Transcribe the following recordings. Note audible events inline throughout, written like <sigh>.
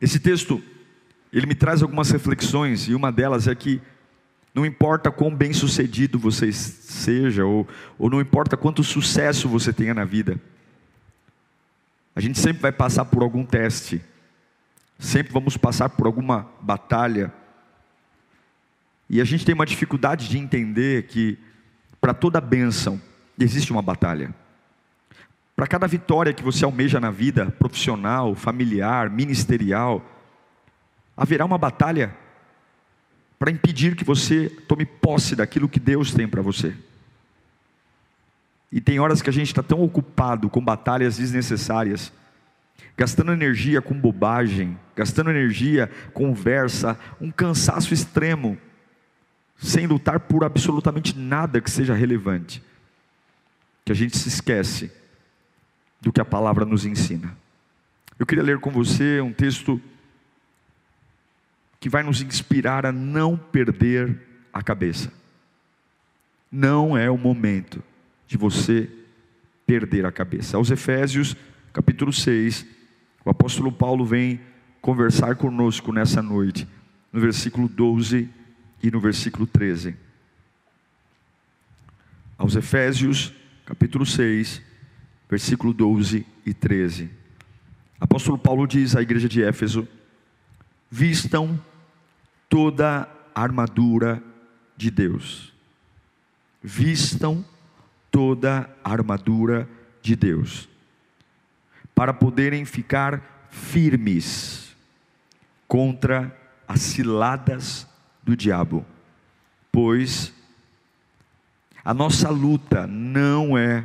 Esse texto, ele me traz algumas reflexões e uma delas é que não importa quão bem sucedido você seja ou, ou não importa quanto sucesso você tenha na vida, a gente sempre vai passar por algum teste, sempre vamos passar por alguma batalha. E a gente tem uma dificuldade de entender que para toda bênção existe uma batalha. Para cada vitória que você almeja na vida, profissional, familiar, ministerial, haverá uma batalha para impedir que você tome posse daquilo que Deus tem para você. E tem horas que a gente está tão ocupado com batalhas desnecessárias, gastando energia com bobagem, gastando energia conversa, um cansaço extremo, sem lutar por absolutamente nada que seja relevante, que a gente se esquece do que a palavra nos ensina. Eu queria ler com você um texto que vai nos inspirar a não perder a cabeça. Não é o momento de você perder a cabeça. Aos Efésios, capítulo 6, o apóstolo Paulo vem conversar conosco nessa noite, no versículo 12 e no versículo 13. Aos Efésios, capítulo 6, versículo 12 e 13. Apóstolo Paulo diz à igreja de Éfeso: Vistam toda a armadura de Deus. Vistam toda a armadura de Deus, para poderem ficar firmes contra as ciladas do diabo, pois a nossa luta não é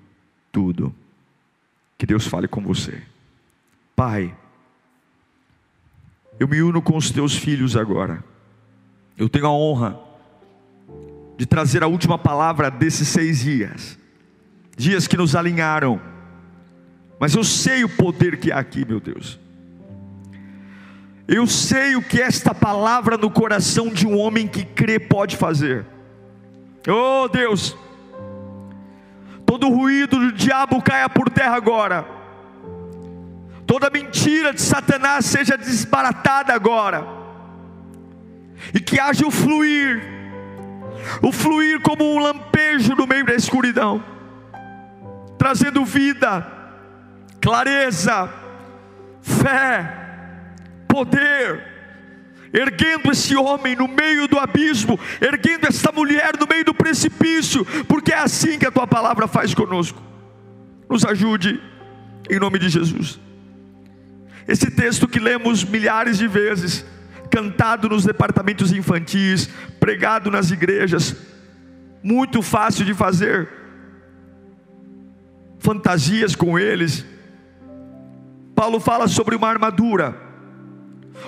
tudo. Que Deus fale com você. Pai, eu me uno com os teus filhos agora. Eu tenho a honra de trazer a última palavra desses seis dias, dias que nos alinharam, mas eu sei o poder que há aqui, meu Deus. Eu sei o que esta palavra no coração de um homem que crê pode fazer. Oh Deus, todo ruído do diabo caia por terra agora, toda mentira de Satanás seja desbaratada agora, e que haja o fluir o fluir como um lampejo no meio da escuridão, trazendo vida, clareza, fé, poder, erguendo esse homem no meio do abismo, erguendo essa mulher no meio do precipício, porque é assim que a tua palavra faz conosco. Nos ajude, em nome de Jesus. Esse texto que lemos milhares de vezes, cantado nos departamentos infantis, pregado nas igrejas, muito fácil de fazer fantasias com eles. Paulo fala sobre uma armadura,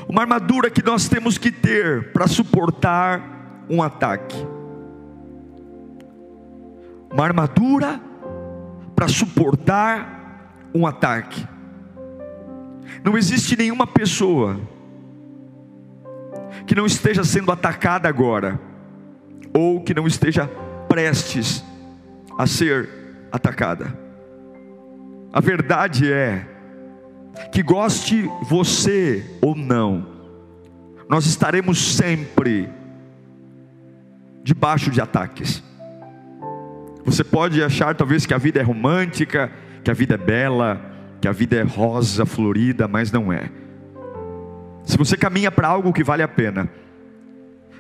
uma armadura que nós temos que ter para suportar um ataque. Uma armadura para suportar um ataque. Não existe nenhuma pessoa que não esteja sendo atacada agora, ou que não esteja prestes a ser atacada. A verdade é que goste você ou não, nós estaremos sempre debaixo de ataques. Você pode achar talvez que a vida é romântica, que a vida é bela, que a vida é rosa, florida, mas não é. Se você caminha para algo que vale a pena,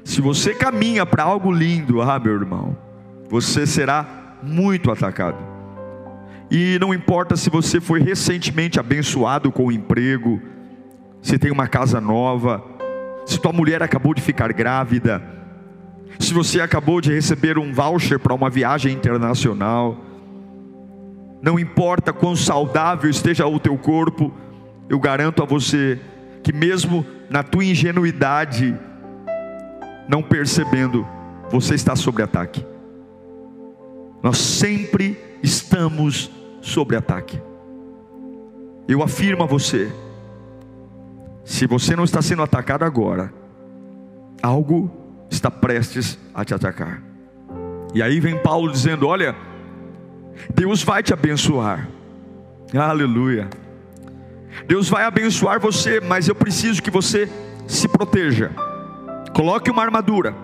se você caminha para algo lindo, ah, meu irmão, você será muito atacado. E não importa se você foi recentemente abençoado com o um emprego, se tem uma casa nova, se tua mulher acabou de ficar grávida, se você acabou de receber um voucher para uma viagem internacional, não importa quão saudável esteja o teu corpo, eu garanto a você que mesmo na tua ingenuidade, não percebendo, você está sob ataque. Nós sempre estamos sob ataque. Eu afirmo a você, se você não está sendo atacado agora, algo está prestes a te atacar. E aí vem Paulo dizendo: Olha, Deus vai te abençoar. Aleluia. Deus vai abençoar você, mas eu preciso que você se proteja. Coloque uma armadura.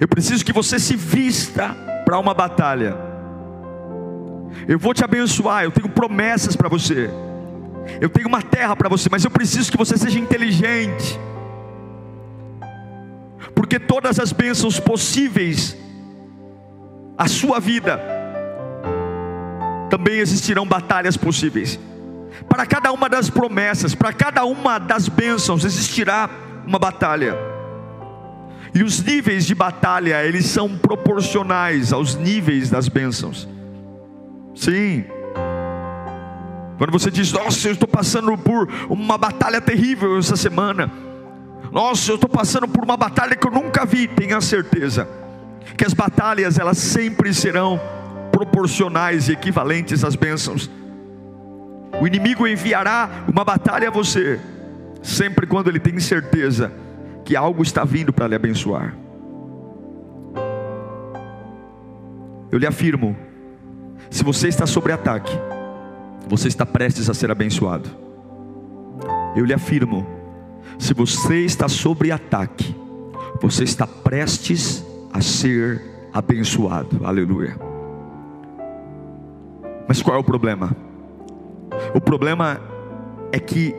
Eu preciso que você se vista para uma batalha. Eu vou te abençoar, eu tenho promessas para você. Eu tenho uma terra para você, mas eu preciso que você seja inteligente. Porque todas as bênçãos possíveis a sua vida também existirão batalhas possíveis. Para cada uma das promessas, para cada uma das bênçãos existirá uma batalha. E os níveis de batalha, eles são proporcionais aos níveis das bênçãos. Sim. Quando você diz, nossa, eu estou passando por uma batalha terrível essa semana. Nossa, eu estou passando por uma batalha que eu nunca vi. Tenha certeza que as batalhas elas sempre serão proporcionais e equivalentes às bênçãos. O inimigo enviará uma batalha a você, sempre quando ele tem certeza que algo está vindo para lhe abençoar. Eu lhe afirmo: se você está sob ataque, você está prestes a ser abençoado. Eu lhe afirmo: se você está sob ataque, você está prestes a ser abençoado. Aleluia. Mas qual é o problema? O problema é que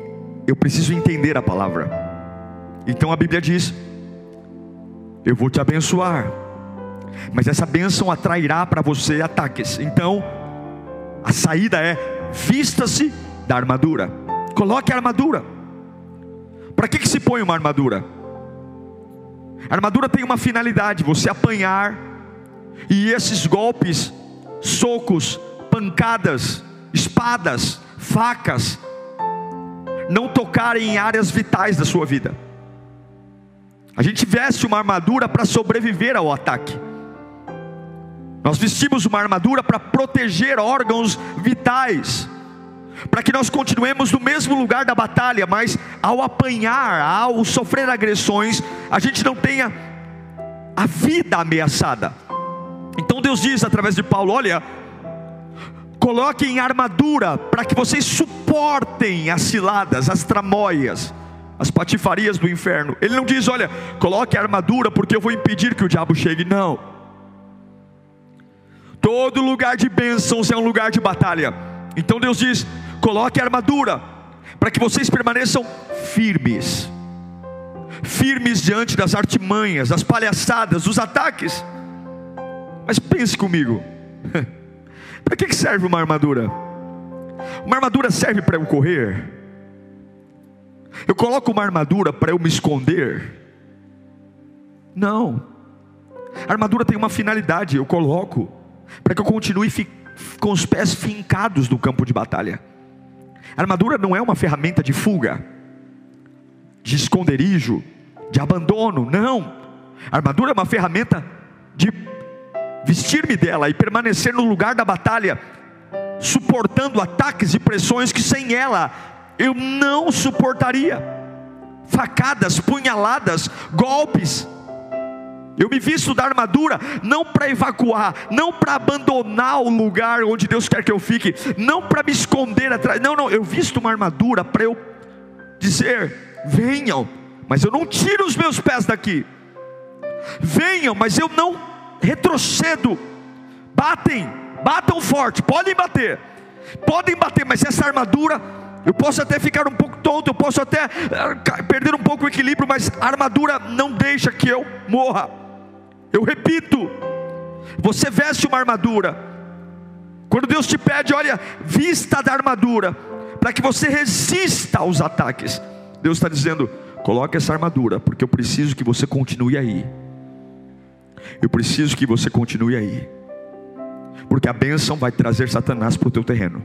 eu preciso entender a palavra. Então a Bíblia diz: Eu vou te abençoar, mas essa bênção atrairá para você ataques. Então a saída é: vista-se da armadura, coloque a armadura. Para que, que se põe uma armadura? A armadura tem uma finalidade: você apanhar, e esses golpes, socos, pancadas, espadas, facas, não tocarem em áreas vitais da sua vida. A gente veste uma armadura para sobreviver ao ataque. Nós vestimos uma armadura para proteger órgãos vitais, para que nós continuemos no mesmo lugar da batalha, mas ao apanhar, ao sofrer agressões, a gente não tenha a vida ameaçada. Então Deus diz através de Paulo: olha, coloquem armadura para que vocês suportem as ciladas, as tramóias, as patifarias do inferno. Ele não diz, olha, coloque a armadura porque eu vou impedir que o diabo chegue. Não. Todo lugar de bênçãos é um lugar de batalha. Então Deus diz: coloque a armadura para que vocês permaneçam firmes. Firmes diante das artimanhas, das palhaçadas, dos ataques. Mas pense comigo. <laughs> Para que serve uma armadura? Uma armadura serve para eu correr. Eu coloco uma armadura para eu me esconder. Não. A armadura tem uma finalidade, eu coloco para que eu continue com os pés fincados no campo de batalha. A armadura não é uma ferramenta de fuga, de esconderijo, de abandono, não. A armadura é uma ferramenta de vestir-me dela e permanecer no lugar da batalha, suportando ataques e pressões que sem ela eu não suportaria. Facadas, punhaladas, golpes. Eu me visto da armadura não para evacuar, não para abandonar o lugar onde Deus quer que eu fique, não para me esconder atrás. Não, não, eu visto uma armadura para eu dizer: venham, mas eu não tiro os meus pés daqui. Venham, mas eu não retrocedo. Batem, batam forte, podem bater, podem bater, mas essa armadura Eu posso até ficar um pouco tonto, eu posso até eh, perder um pouco o equilíbrio, mas a armadura não deixa que eu morra. Eu repito, você veste uma armadura. Quando Deus te pede, olha, vista da armadura, para que você resista aos ataques. Deus está dizendo: coloque essa armadura, porque eu preciso que você continue aí. Eu preciso que você continue aí, porque a bênção vai trazer Satanás para o teu terreno.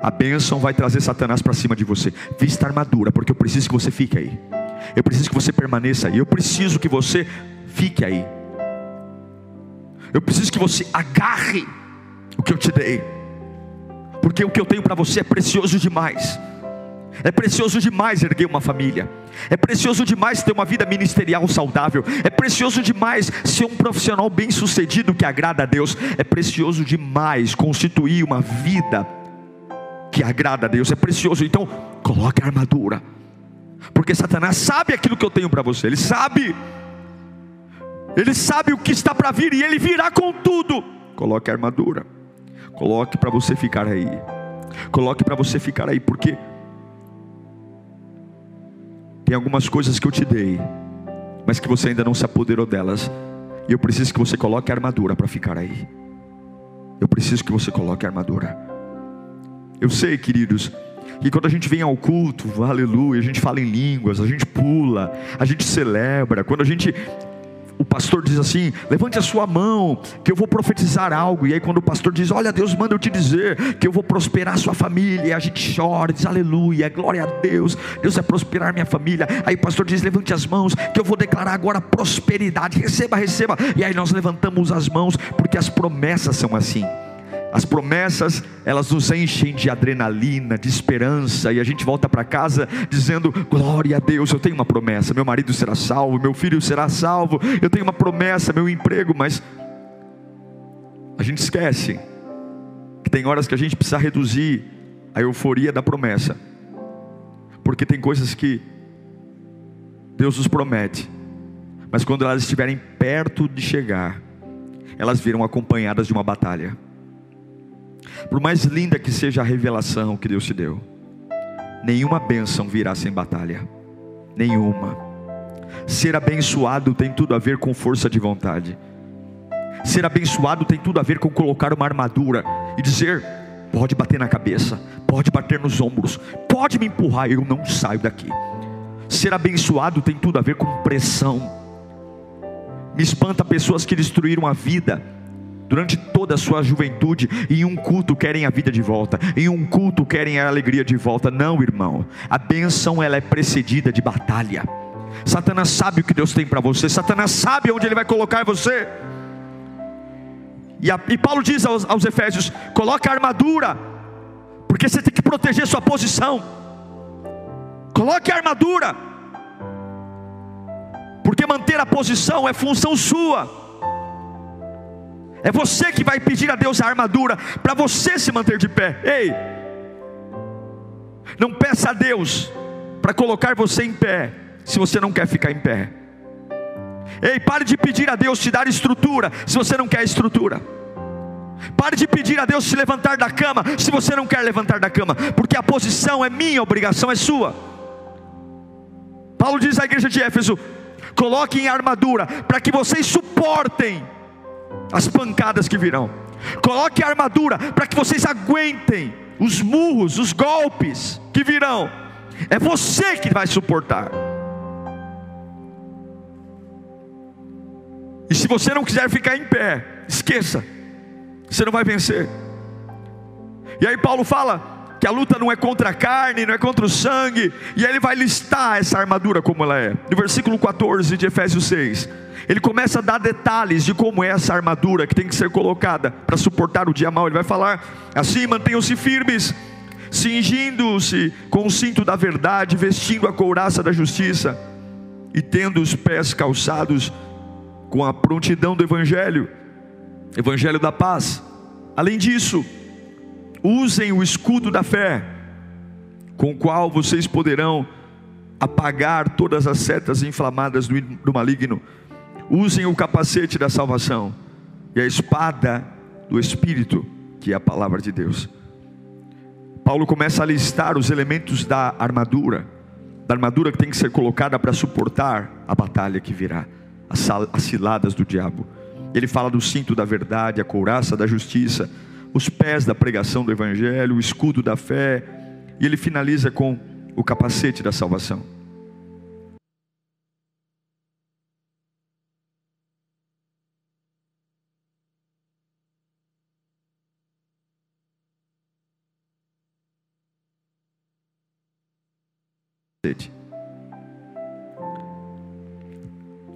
A bênção vai trazer Satanás para cima de você. Vista a armadura, porque eu preciso que você fique aí. Eu preciso que você permaneça aí. Eu preciso que você fique aí. Eu preciso que você agarre o que eu te dei, porque o que eu tenho para você é precioso demais. É precioso demais erguer uma família. É precioso demais ter uma vida ministerial saudável. É precioso demais ser um profissional bem-sucedido que agrada a Deus. É precioso demais constituir uma vida que agrada a Deus. É precioso. Então, coloque a armadura. Porque Satanás sabe aquilo que eu tenho para você. Ele sabe. Ele sabe o que está para vir e ele virá com tudo. Coloque a armadura. Coloque para você ficar aí. Coloque para você ficar aí, porque tem algumas coisas que eu te dei, mas que você ainda não se apoderou delas. E eu preciso que você coloque a armadura para ficar aí. Eu preciso que você coloque a armadura. Eu sei, queridos, que quando a gente vem ao culto, aleluia, a gente fala em línguas, a gente pula, a gente celebra. Quando a gente o pastor diz assim: levante a sua mão, que eu vou profetizar algo. E aí, quando o pastor diz: Olha, Deus manda eu te dizer que eu vou prosperar a sua família, e a gente chora, diz aleluia, glória a Deus, Deus vai prosperar minha família. Aí o pastor diz: Levante as mãos, que eu vou declarar agora prosperidade, receba, receba. E aí nós levantamos as mãos, porque as promessas são assim. As promessas, elas nos enchem de adrenalina, de esperança, e a gente volta para casa dizendo: Glória a Deus, eu tenho uma promessa, meu marido será salvo, meu filho será salvo, eu tenho uma promessa, meu emprego, mas a gente esquece que tem horas que a gente precisa reduzir a euforia da promessa, porque tem coisas que Deus nos promete, mas quando elas estiverem perto de chegar, elas viram acompanhadas de uma batalha. Por mais linda que seja a revelação que Deus te deu, nenhuma bênção virá sem batalha. Nenhuma. Ser abençoado tem tudo a ver com força de vontade. Ser abençoado tem tudo a ver com colocar uma armadura e dizer: pode bater na cabeça, pode bater nos ombros, pode me empurrar, eu não saio daqui. Ser abençoado tem tudo a ver com pressão. Me espanta pessoas que destruíram a vida durante toda a sua juventude, em um culto querem a vida de volta, em um culto querem a alegria de volta. Não, irmão. A bênção ela é precedida de batalha. Satanás sabe o que Deus tem para você. Satanás sabe onde ele vai colocar você. E, a, e Paulo diz aos, aos Efésios: coloca a armadura, porque você tem que proteger sua posição. Coloque a armadura, porque manter a posição é função sua. É você que vai pedir a Deus a armadura para você se manter de pé. Ei, não peça a Deus para colocar você em pé, se você não quer ficar em pé. Ei, pare de pedir a Deus te dar estrutura, se você não quer estrutura. Pare de pedir a Deus te levantar da cama, se você não quer levantar da cama, porque a posição é minha, a obrigação é sua. Paulo diz à igreja de Éfeso: coloquem armadura, para que vocês suportem as pancadas que virão. Coloque a armadura para que vocês aguentem os murros, os golpes que virão. É você que vai suportar. E se você não quiser ficar em pé, esqueça, você não vai vencer. E aí Paulo fala que a luta não é contra a carne, não é contra o sangue, e aí ele vai listar essa armadura como ela é. No versículo 14 de Efésios 6 ele começa a dar detalhes de como é essa armadura que tem que ser colocada para suportar o dia mau. Ele vai falar assim: mantenham-se firmes, cingindo-se com o cinto da verdade, vestindo a couraça da justiça e tendo os pés calçados com a prontidão do Evangelho, Evangelho da paz. Além disso, usem o escudo da fé, com o qual vocês poderão apagar todas as setas inflamadas do, do maligno usem o capacete da salvação e a espada do Espírito, que é a palavra de Deus. Paulo começa a listar os elementos da armadura, da armadura que tem que ser colocada para suportar a batalha que virá, as, as ciladas do diabo. Ele fala do cinto da verdade, a couraça da justiça, os pés da pregação do evangelho, o escudo da fé, e ele finaliza com o capacete da salvação.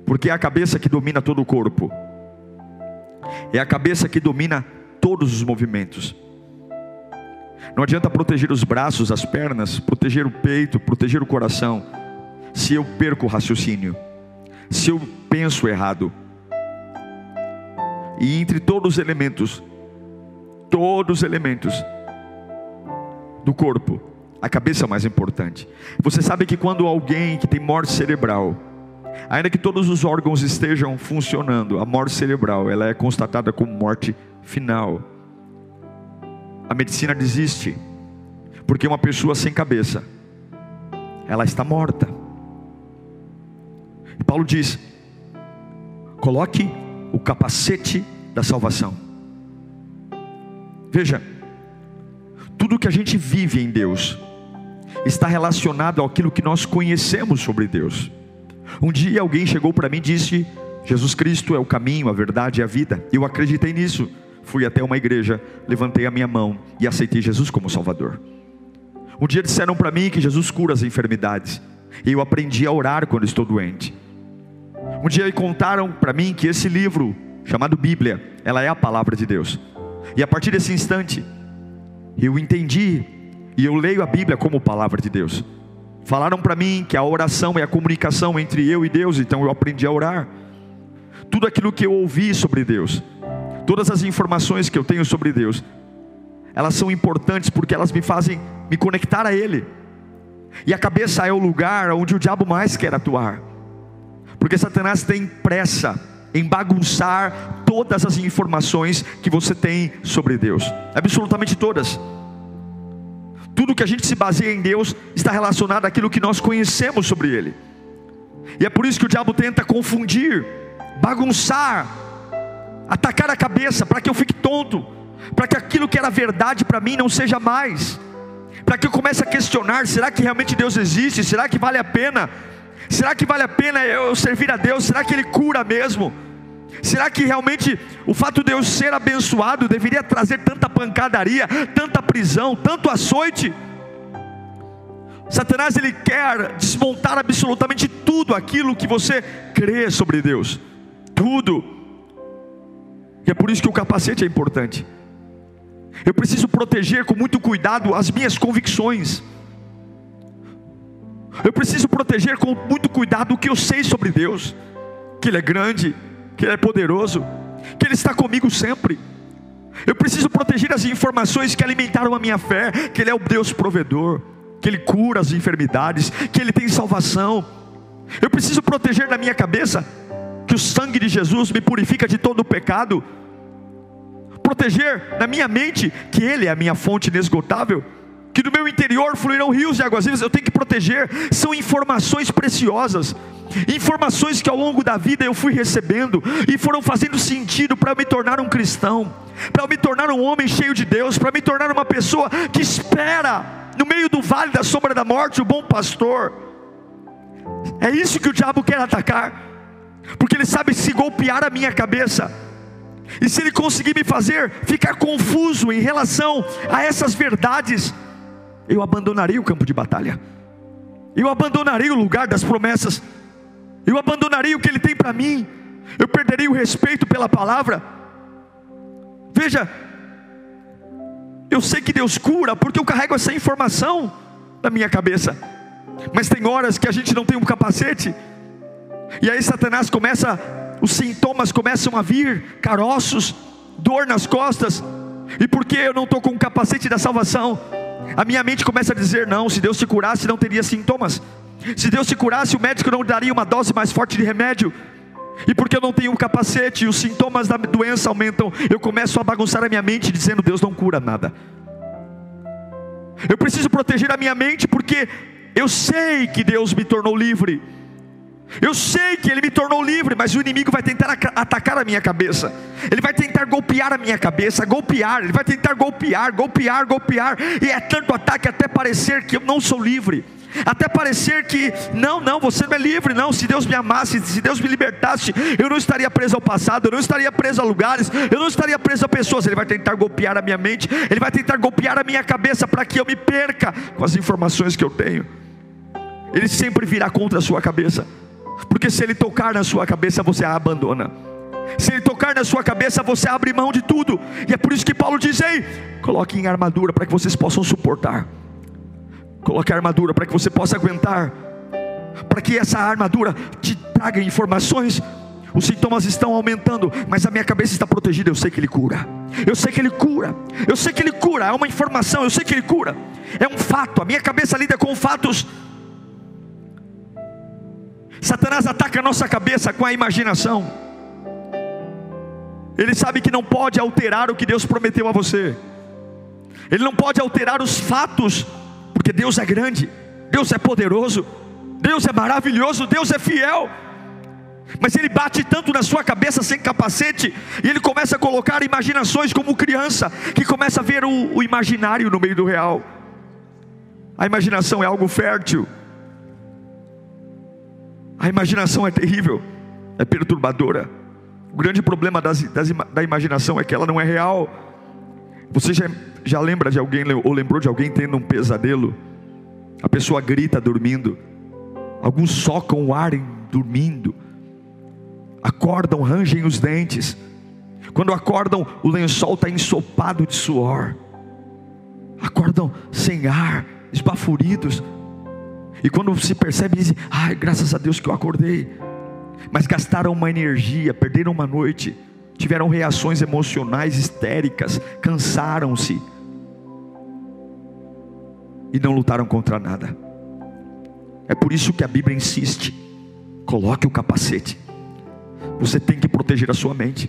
Porque é a cabeça que domina todo o corpo, é a cabeça que domina todos os movimentos. Não adianta proteger os braços, as pernas, proteger o peito, proteger o coração, se eu perco o raciocínio, se eu penso errado. E entre todos os elementos, todos os elementos do corpo, a cabeça é mais importante. Você sabe que quando alguém que tem morte cerebral, ainda que todos os órgãos estejam funcionando, a morte cerebral, ela é constatada como morte final. A medicina desiste, porque uma pessoa sem cabeça, ela está morta. E Paulo diz: coloque o capacete da salvação. Veja, tudo que a gente vive em Deus, está relacionado àquilo que nós conhecemos sobre Deus. Um dia alguém chegou para mim e disse: Jesus Cristo é o caminho, a verdade e a vida. Eu acreditei nisso. Fui até uma igreja, levantei a minha mão e aceitei Jesus como Salvador. Um dia disseram para mim que Jesus cura as enfermidades. E eu aprendi a orar quando estou doente. Um dia contaram para mim que esse livro, chamado Bíblia, ela é a palavra de Deus. E a partir desse instante, eu entendi e eu leio a Bíblia como palavra de Deus. Falaram para mim que a oração é a comunicação entre eu e Deus, então eu aprendi a orar. Tudo aquilo que eu ouvi sobre Deus, todas as informações que eu tenho sobre Deus, elas são importantes porque elas me fazem me conectar a Ele. E a cabeça é o lugar onde o diabo mais quer atuar, porque Satanás tem pressa em bagunçar todas as informações que você tem sobre Deus, absolutamente todas. Tudo que a gente se baseia em Deus está relacionado àquilo que nós conhecemos sobre Ele. E é por isso que o diabo tenta confundir, bagunçar, atacar a cabeça para que eu fique tonto, para que aquilo que era verdade para mim não seja mais, para que eu comece a questionar: será que realmente Deus existe? Será que vale a pena? Será que vale a pena eu servir a Deus? Será que Ele cura mesmo? Será que realmente o fato de eu ser abençoado deveria trazer tanta pancadaria, tanta prisão, tanto açoite? Satanás ele quer desmontar absolutamente tudo aquilo que você crê sobre Deus, tudo. E é por isso que o capacete é importante. Eu preciso proteger com muito cuidado as minhas convicções. Eu preciso proteger com muito cuidado o que eu sei sobre Deus, que Ele é grande, que Ele é poderoso, que Ele está comigo sempre. Eu preciso proteger as informações que alimentaram a minha fé, que Ele é o Deus provedor, que Ele cura as enfermidades, que Ele tem salvação. Eu preciso proteger na minha cabeça que o sangue de Jesus me purifica de todo o pecado. Proteger na minha mente que Ele é a minha fonte inesgotável que do meu interior fluirão rios de águas vivas, eu tenho que proteger, são informações preciosas, informações que ao longo da vida eu fui recebendo e foram fazendo sentido para me tornar um cristão, para me tornar um homem cheio de Deus, para me tornar uma pessoa que espera no meio do vale da sombra da morte o bom pastor. É isso que o diabo quer atacar, porque ele sabe se golpear a minha cabeça, e se ele conseguir me fazer ficar confuso em relação a essas verdades, eu abandonaria o campo de batalha, eu abandonaria o lugar das promessas, eu abandonaria o que Ele tem para mim, eu perderia o respeito pela palavra. Veja, eu sei que Deus cura, porque eu carrego essa informação na minha cabeça, mas tem horas que a gente não tem um capacete, e aí Satanás começa, os sintomas começam a vir, caroços, dor nas costas, e porque eu não estou com o capacete da salvação, a minha mente começa a dizer: não, se Deus te curasse, não teria sintomas. Se Deus te curasse, o médico não daria uma dose mais forte de remédio. E porque eu não tenho um capacete e os sintomas da doença aumentam, eu começo a bagunçar a minha mente dizendo: Deus não cura nada. Eu preciso proteger a minha mente porque eu sei que Deus me tornou livre. Eu sei que Ele me tornou livre, mas o inimigo vai tentar atacar a minha cabeça. Ele vai tentar golpear a minha cabeça, golpear. Ele vai tentar golpear, golpear, golpear. E é tanto ataque até parecer que eu não sou livre. Até parecer que, não, não, você não é livre, não. Se Deus me amasse, se Deus me libertasse, eu não estaria preso ao passado, eu não estaria preso a lugares, eu não estaria preso a pessoas. Ele vai tentar golpear a minha mente, ele vai tentar golpear a minha cabeça para que eu me perca com as informações que eu tenho. Ele sempre virá contra a sua cabeça. Porque se ele tocar na sua cabeça, você a abandona. Se ele tocar na sua cabeça, você abre mão de tudo. E é por isso que Paulo diz: Ei, coloque em armadura para que vocês possam suportar. Coloque a armadura para que você possa aguentar. Para que essa armadura te traga informações. Os sintomas estão aumentando, mas a minha cabeça está protegida. Eu sei que Ele cura. Eu sei que Ele cura. Eu sei que Ele cura. É uma informação. Eu sei que Ele cura. É um fato. A minha cabeça lida com fatos Satanás ataca a nossa cabeça com a imaginação. Ele sabe que não pode alterar o que Deus prometeu a você. Ele não pode alterar os fatos, Deus é grande, Deus é poderoso, Deus é maravilhoso, Deus é fiel. Mas ele bate tanto na sua cabeça sem capacete, e ele começa a colocar imaginações como criança, que começa a ver o, o imaginário no meio do real. A imaginação é algo fértil, a imaginação é terrível, é perturbadora. O grande problema das, das, da imaginação é que ela não é real. Você já, já lembra de alguém, ou lembrou de alguém tendo um pesadelo? A pessoa grita dormindo, alguns socam o ar dormindo, acordam, rangem os dentes. Quando acordam, o lençol está ensopado de suor. Acordam sem ar, esbaforidos, e quando se percebe, dizem: ai, graças a Deus que eu acordei. Mas gastaram uma energia, perderam uma noite, tiveram reações emocionais histéricas, cansaram-se e não lutaram contra nada. É por isso que a Bíblia insiste: coloque o capacete. Você tem que proteger a sua mente.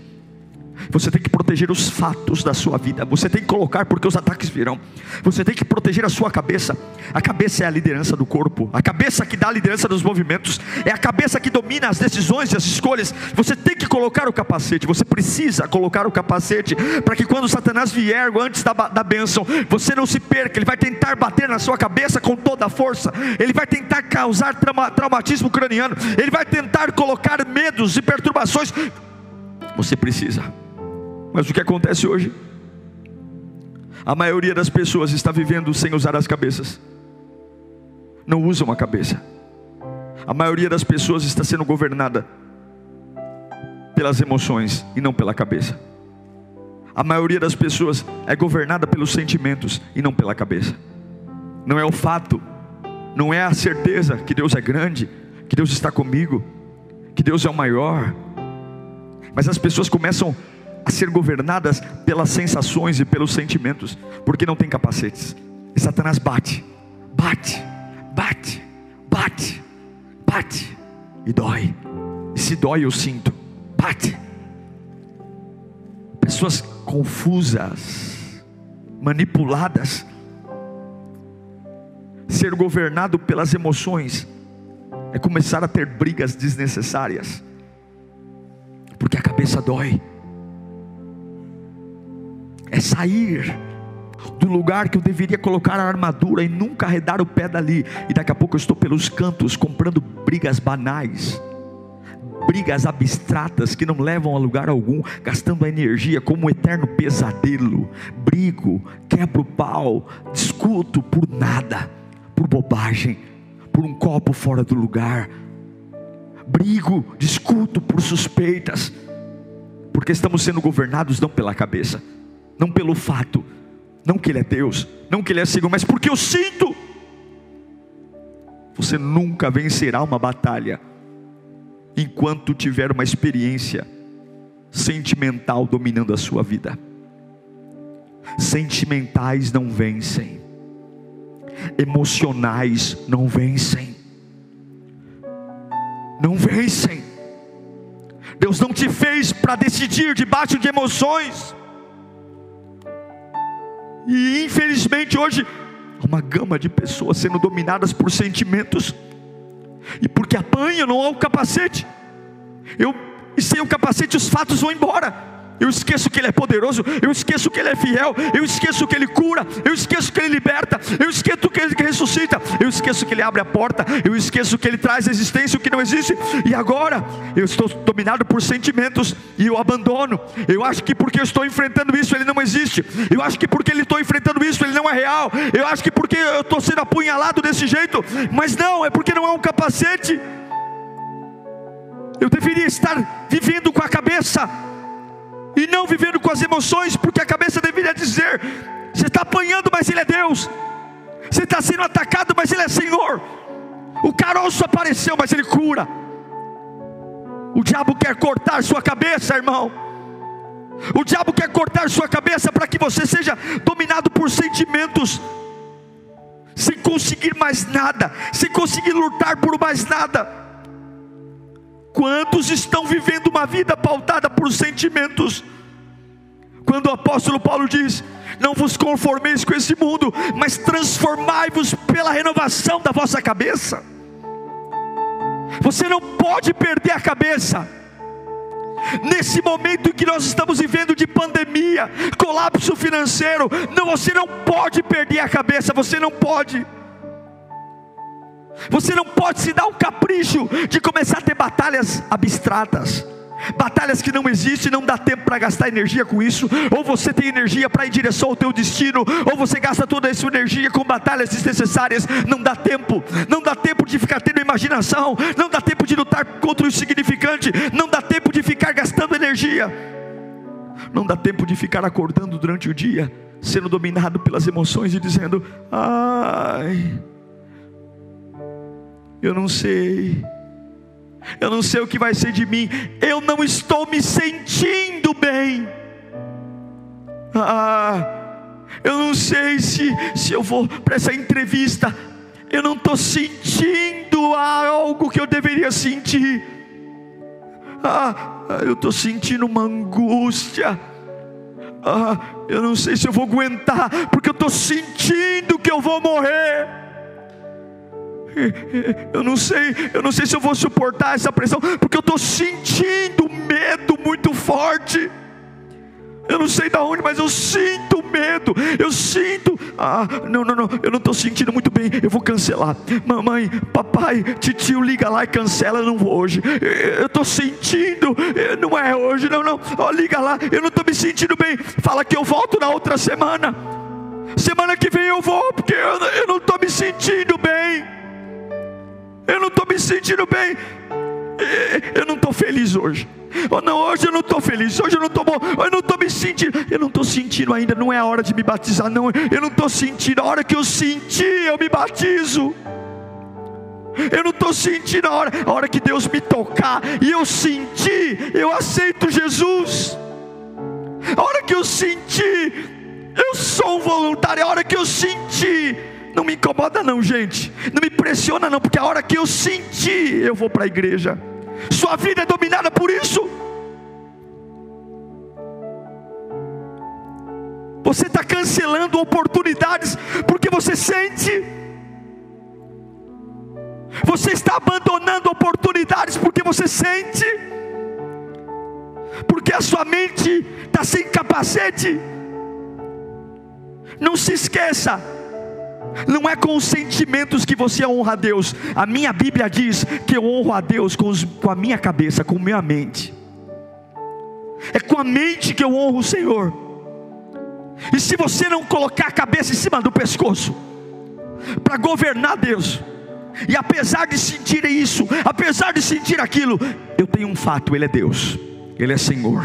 Você tem que proteger os fatos da sua vida. Você tem que colocar porque os ataques virão. Você tem que proteger a sua cabeça. A cabeça é a liderança do corpo. A cabeça que dá a liderança dos movimentos. É a cabeça que domina as decisões e as escolhas. Você tem que colocar o capacete. Você precisa colocar o capacete para que quando Satanás vier antes da, da bênção, você não se perca. Ele vai tentar bater na sua cabeça com toda a força. Ele vai tentar causar trauma, traumatismo craniano. Ele vai tentar colocar medos e perturbações. Você precisa mas o que acontece hoje? A maioria das pessoas está vivendo sem usar as cabeças, não usam a cabeça. A maioria das pessoas está sendo governada pelas emoções e não pela cabeça. A maioria das pessoas é governada pelos sentimentos e não pela cabeça. Não é o fato, não é a certeza que Deus é grande, que Deus está comigo, que Deus é o maior. Mas as pessoas começam a ser governadas pelas sensações e pelos sentimentos, porque não tem capacetes. E Satanás bate, bate, bate, bate, bate, e dói. E se dói, eu sinto, bate. Pessoas confusas, manipuladas, ser governado pelas emoções é começar a ter brigas desnecessárias, porque a cabeça dói é sair do lugar que eu deveria colocar a armadura e nunca arredar o pé dali, e daqui a pouco eu estou pelos cantos comprando brigas banais, brigas abstratas que não levam a lugar algum, gastando a energia como um eterno pesadelo. Brigo, quebro o pau, discuto por nada, por bobagem, por um copo fora do lugar. Brigo, discuto por suspeitas, porque estamos sendo governados não pela cabeça não pelo fato, não que Ele é Deus, não que Ele é Senhor, mas porque eu sinto. Você nunca vencerá uma batalha enquanto tiver uma experiência sentimental dominando a sua vida. Sentimentais não vencem, emocionais não vencem, não vencem. Deus não te fez para decidir debaixo de emoções. E infelizmente hoje uma gama de pessoas sendo dominadas por sentimentos, e porque apanha, não há o capacete. Eu, e sem o capacete, os fatos vão embora eu esqueço que Ele é poderoso, eu esqueço que Ele é fiel, eu esqueço que Ele cura, eu esqueço que Ele liberta, eu esqueço que Ele ressuscita, eu esqueço que Ele abre a porta, eu esqueço que Ele traz existência o que não existe, e agora eu estou dominado por sentimentos e eu abandono. Eu acho que porque eu estou enfrentando isso, Ele não existe, eu acho que porque Ele estou enfrentando isso, Ele não é real, eu acho que porque eu estou sendo apunhalado desse jeito, mas não, é porque não é um capacete. Eu deveria estar vivendo com a cabeça e não vivendo com as emoções, porque a cabeça deveria dizer: você está apanhando, mas Ele é Deus, você está sendo atacado, mas Ele é Senhor. O caroço apareceu, mas Ele cura. O diabo quer cortar sua cabeça, irmão. O diabo quer cortar sua cabeça para que você seja dominado por sentimentos, sem conseguir mais nada, sem conseguir lutar por mais nada. Quantos estão vivendo uma vida pautada por sentimentos? Quando o apóstolo Paulo diz: Não vos conformeis com esse mundo, mas transformai-vos pela renovação da vossa cabeça. Você não pode perder a cabeça. Nesse momento que nós estamos vivendo de pandemia, colapso financeiro, não, você não pode perder a cabeça, você não pode. Você não pode se dar o capricho de começar a ter batalhas abstratas. Batalhas que não existem, não dá tempo para gastar energia com isso. Ou você tem energia para ir direção ao teu destino, ou você gasta toda a sua energia com batalhas desnecessárias. Não dá tempo, não dá tempo de ficar tendo imaginação, não dá tempo de lutar contra o insignificante, não dá tempo de ficar gastando energia, não dá tempo de ficar acordando durante o dia, sendo dominado pelas emoções e dizendo: ai eu não sei. Eu não sei o que vai ser de mim. Eu não estou me sentindo bem. Ah, eu não sei se, se eu vou para essa entrevista. Eu não estou sentindo algo que eu deveria sentir. Ah, eu estou sentindo uma angústia. Ah, eu não sei se eu vou aguentar, porque eu estou sentindo que eu vou morrer eu não sei, eu não sei se eu vou suportar essa pressão, porque eu estou sentindo medo muito forte. Eu não sei de onde, mas eu sinto medo. Eu sinto. Ah, não, não, não. Eu não estou sentindo muito bem. Eu vou cancelar. Mamãe, papai, titio, liga lá e cancela. Não vou hoje. Eu estou sentindo. Não é hoje, não, não. Oh, liga lá. Eu não estou me sentindo bem. Fala que eu volto na outra semana. Semana que vem eu vou, porque eu, eu não estou me sentindo bem. Eu não estou me sentindo bem. Eu não estou feliz hoje. Oh, não, hoje eu não estou feliz. Hoje eu não estou bom. Eu não estou me sentindo. Eu não estou sentindo ainda. Não é a hora de me batizar. Não, eu não estou sentindo. A hora que eu sentir, eu me batizo. Eu não estou sentindo a hora, a hora que Deus me tocar e eu sentir, eu aceito Jesus. A hora que eu sentir, eu sou um voluntário. A hora que eu sentir, não me incomoda, não, gente. Não me pressiona, não, porque a hora que eu sentir, eu vou para a igreja. Sua vida é dominada por isso. Você está cancelando oportunidades porque você sente. Você está abandonando oportunidades porque você sente. Porque a sua mente está sem capacete. Não se esqueça não é com os sentimentos que você honra a Deus. A minha Bíblia diz que eu honro a Deus com, os, com a minha cabeça, com a minha mente. É com a mente que eu honro o Senhor. E se você não colocar a cabeça em cima do pescoço, para governar Deus, e apesar de sentir isso, apesar de sentir aquilo, eu tenho um fato: Ele é Deus, Ele é Senhor.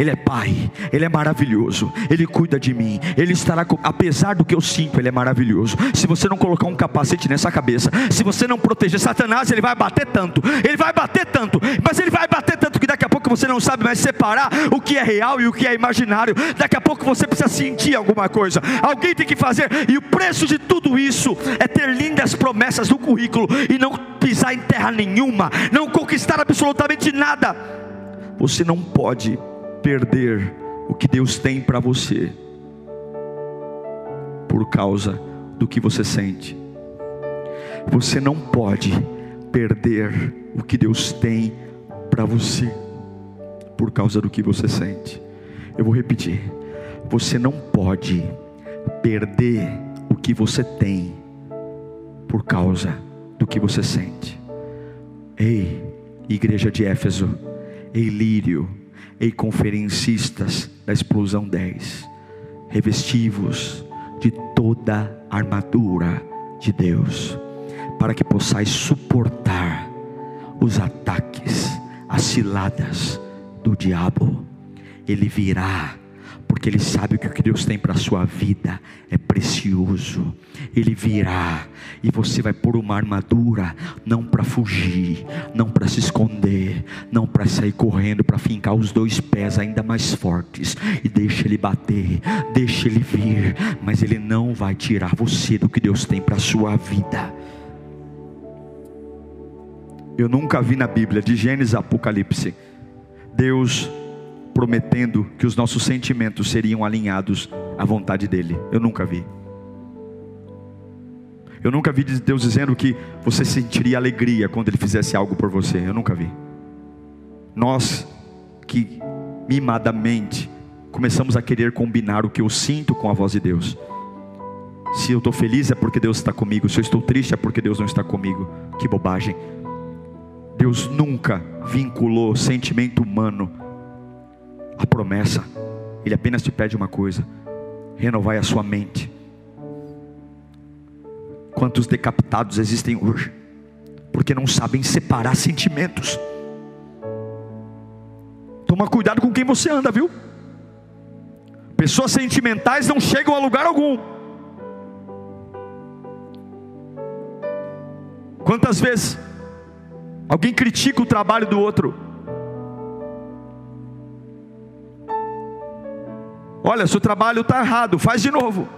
Ele é Pai, Ele é maravilhoso, Ele cuida de mim, Ele estará com, apesar do que eu sinto, Ele é maravilhoso. Se você não colocar um capacete nessa cabeça, se você não proteger Satanás, ele vai bater tanto, ele vai bater tanto, mas ele vai bater tanto que daqui a pouco você não sabe mais separar o que é real e o que é imaginário. Daqui a pouco você precisa sentir alguma coisa, alguém tem que fazer, e o preço de tudo isso é ter lindas promessas no currículo e não pisar em terra nenhuma, não conquistar absolutamente nada. Você não pode perder o que Deus tem para você por causa do que você sente. Você não pode perder o que Deus tem para você por causa do que você sente. Eu vou repetir. Você não pode perder o que você tem por causa do que você sente. Ei, igreja de Éfeso, ei Lírio, ei conferencistas da explosão 10, revestivos de toda a armadura de Deus, para que possais suportar os ataques, as ciladas do diabo. Ele virá porque ele sabe que o que Deus tem para a sua vida é precioso. Ele virá e você vai pôr uma armadura, não para fugir, não para se esconder, não para sair correndo, para fincar os dois pés ainda mais fortes e deixa ele bater, deixa ele vir, mas ele não vai tirar você do que Deus tem para a sua vida. Eu nunca vi na Bíblia, de Gênesis a Apocalipse, Deus prometendo que os nossos sentimentos seriam alinhados à vontade dEle. Eu nunca vi. Eu nunca vi Deus dizendo que você sentiria alegria quando Ele fizesse algo por você. Eu nunca vi. Nós que mimadamente começamos a querer combinar o que eu sinto com a voz de Deus. Se eu estou feliz é porque Deus está comigo. Se eu estou triste é porque Deus não está comigo. Que bobagem. Deus nunca vinculou sentimento humano a promessa. Ele apenas te pede uma coisa: renovai a sua mente. Quantos decapitados existem hoje? Porque não sabem separar sentimentos. Toma cuidado com quem você anda, viu? Pessoas sentimentais não chegam a lugar algum. Quantas vezes alguém critica o trabalho do outro? Olha, seu trabalho está errado, faz de novo.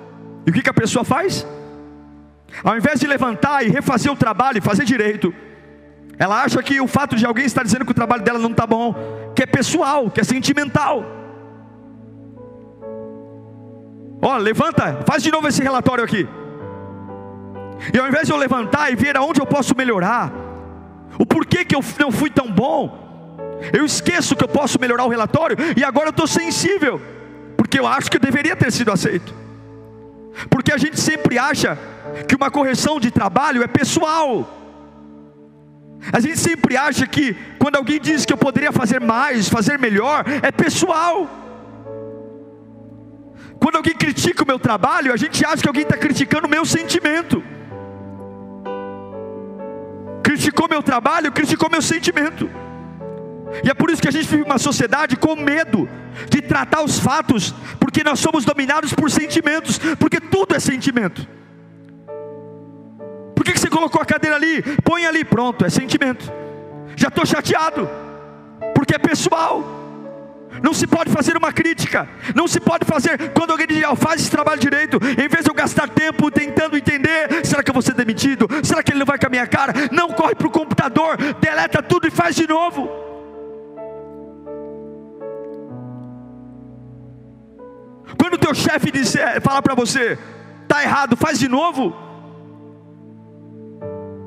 E o que, que a pessoa faz? Ao invés de levantar e refazer o trabalho e fazer direito, ela acha que o fato de alguém estar dizendo que o trabalho dela não está bom, que é pessoal, que é sentimental. Ó, levanta, faz de novo esse relatório aqui. E ao invés de eu levantar e ver aonde eu posso melhorar, o porquê que eu não fui tão bom, eu esqueço que eu posso melhorar o relatório e agora eu estou sensível porque eu acho que deveria ter sido aceito. Porque a gente sempre acha que uma correção de trabalho é pessoal. A gente sempre acha que quando alguém diz que eu poderia fazer mais, fazer melhor, é pessoal. Quando alguém critica o meu trabalho, a gente acha que alguém está criticando o meu sentimento. Criticou meu trabalho, criticou meu sentimento. E é por isso que a gente vive uma sociedade com medo de tratar os fatos, porque nós somos dominados por sentimentos, porque tudo é sentimento. Por que você colocou a cadeira ali? Põe ali, pronto, é sentimento. Já estou chateado, porque é pessoal. Não se pode fazer uma crítica, não se pode fazer quando alguém diz, oh, faz esse trabalho direito, em vez de eu gastar tempo tentando entender, será que eu vou ser demitido? Será que ele não vai com a minha cara? Não corre para o computador, deleta tudo e faz de novo. Quando o teu chefe disser, falar para você, tá errado, faz de novo.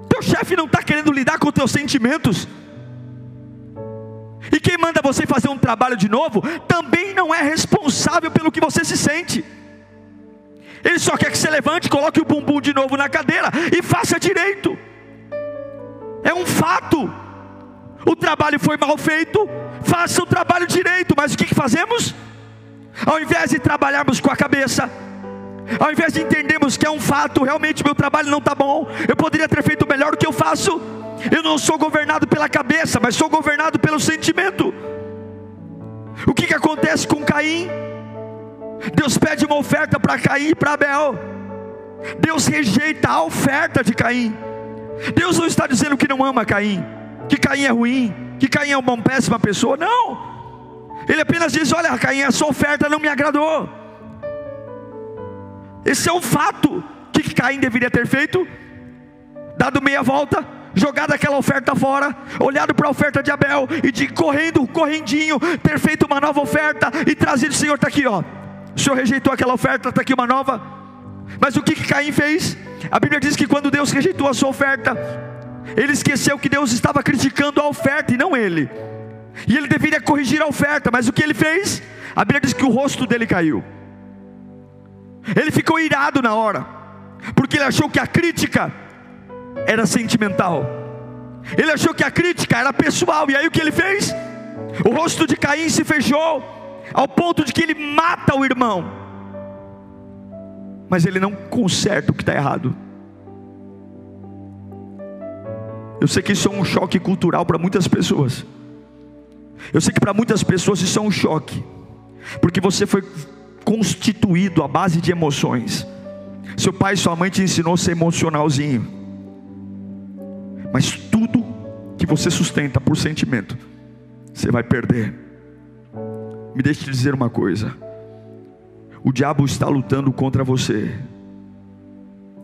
Teu chefe não está querendo lidar com teus sentimentos. E quem manda você fazer um trabalho de novo, também não é responsável pelo que você se sente. Ele só quer que você levante, coloque o bumbum de novo na cadeira e faça direito. É um fato. O trabalho foi mal feito, faça o trabalho direito, mas o que, que fazemos? Ao invés de trabalharmos com a cabeça, ao invés de entendermos que é um fato, realmente meu trabalho não está bom, eu poderia ter feito melhor do que eu faço. Eu não sou governado pela cabeça, mas sou governado pelo sentimento. O que, que acontece com Caim? Deus pede uma oferta para Caim e para Abel. Deus rejeita a oferta de Caim. Deus não está dizendo que não ama Caim, que Caim é ruim, que Caim é uma péssima pessoa. Não. Ele apenas diz: Olha, Caim, a sua oferta não me agradou. Esse é um fato. O que Caim deveria ter feito? Dado meia volta, jogado aquela oferta fora, olhado para a oferta de Abel e de correndo, correndinho, ter feito uma nova oferta e trazido: Senhor, está aqui, ó. O Senhor rejeitou aquela oferta, está aqui uma nova. Mas o que, que Caim fez? A Bíblia diz que quando Deus rejeitou a sua oferta, ele esqueceu que Deus estava criticando a oferta e não ele. E ele deveria corrigir a oferta, mas o que ele fez? A Bíblia diz que o rosto dele caiu. Ele ficou irado na hora, porque ele achou que a crítica era sentimental. Ele achou que a crítica era pessoal, e aí o que ele fez? O rosto de Caim se fechou, ao ponto de que ele mata o irmão, mas ele não conserta o que está errado. Eu sei que isso é um choque cultural para muitas pessoas. Eu sei que para muitas pessoas isso é um choque, porque você foi constituído à base de emoções. Seu pai e sua mãe te ensinou a ser emocionalzinho. Mas tudo que você sustenta por sentimento, você vai perder. Me deixe te dizer uma coisa: o diabo está lutando contra você,